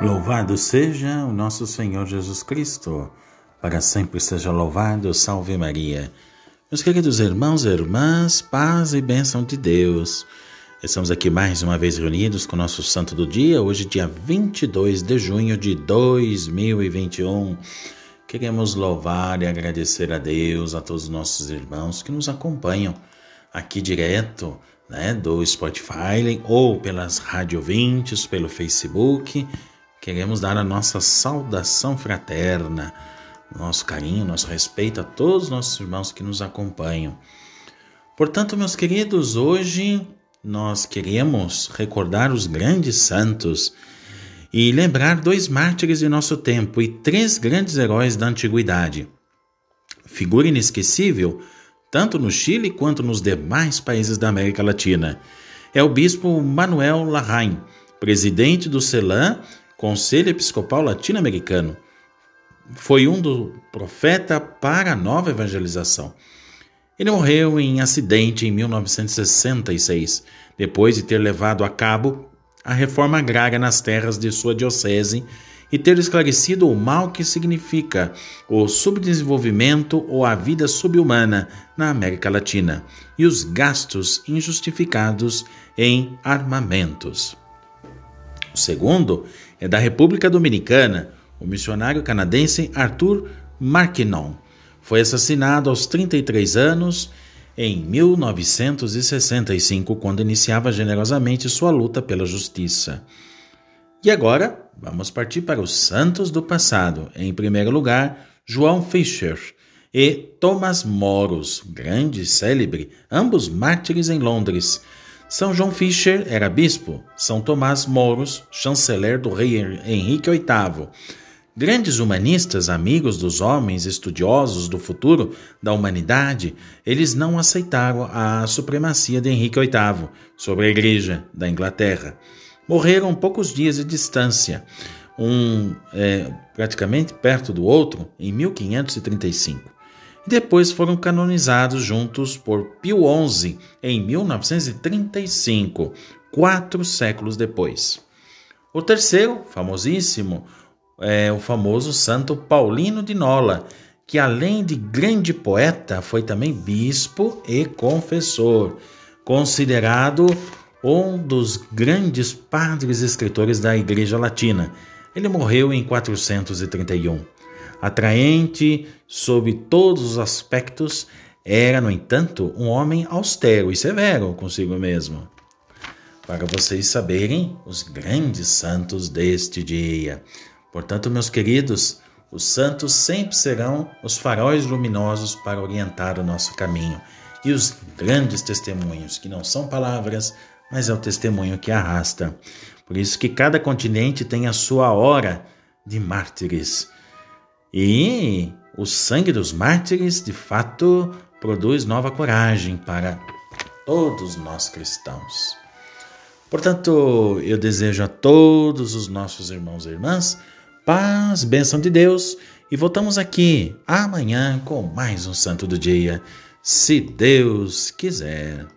Louvado seja o nosso Senhor Jesus Cristo, para sempre seja louvado, salve Maria. Meus queridos irmãos e irmãs, paz e bênção de Deus. Estamos aqui mais uma vez reunidos com o nosso santo do dia, hoje dia 22 de junho de 2021. Queremos louvar e agradecer a Deus, a todos os nossos irmãos que nos acompanham aqui direto né, do Spotify ou pelas rádio ouvintes, pelo Facebook Queremos dar a nossa saudação fraterna, nosso carinho, nosso respeito a todos os nossos irmãos que nos acompanham. Portanto, meus queridos, hoje nós queremos recordar os grandes santos e lembrar dois mártires de nosso tempo e três grandes heróis da antiguidade. Figura inesquecível, tanto no Chile quanto nos demais países da América Latina. É o bispo Manuel Larraín, presidente do CELAM Conselho Episcopal Latino-Americano. Foi um do profeta para a nova evangelização. Ele morreu em acidente em 1966, depois de ter levado a cabo a reforma agrária nas terras de sua diocese e ter esclarecido o mal que significa o subdesenvolvimento ou a vida subhumana na América Latina e os gastos injustificados em armamentos. O segundo é da República Dominicana, o missionário canadense Arthur Marquinon. Foi assassinado aos 33 anos em 1965, quando iniciava generosamente sua luta pela justiça. E agora, vamos partir para os santos do passado. Em primeiro lugar, João Fischer e Thomas Moros, grande célebre, ambos mártires em Londres. São João Fischer era bispo, São Tomás Moros, chanceler do rei Henrique VIII. Grandes humanistas, amigos dos homens estudiosos do futuro da humanidade, eles não aceitaram a supremacia de Henrique VIII sobre a Igreja da Inglaterra. Morreram poucos dias de distância, um é, praticamente perto do outro, em 1535 e depois foram canonizados juntos por Pio XI em 1935, quatro séculos depois. O terceiro, famosíssimo, é o famoso Santo Paulino de Nola, que além de grande poeta, foi também bispo e confessor, considerado um dos grandes padres escritores da Igreja Latina. Ele morreu em 431 atraente sob todos os aspectos, era, no entanto, um homem austero e severo consigo mesmo. Para vocês saberem os grandes santos deste dia. Portanto, meus queridos, os santos sempre serão os faróis luminosos para orientar o nosso caminho e os grandes testemunhos, que não são palavras, mas é o testemunho que arrasta. Por isso que cada continente tem a sua hora de mártires. E o sangue dos mártires, de fato, produz nova coragem para todos nós cristãos. Portanto, eu desejo a todos os nossos irmãos e irmãs paz, bênção de Deus e voltamos aqui amanhã com mais um Santo do Dia, se Deus quiser.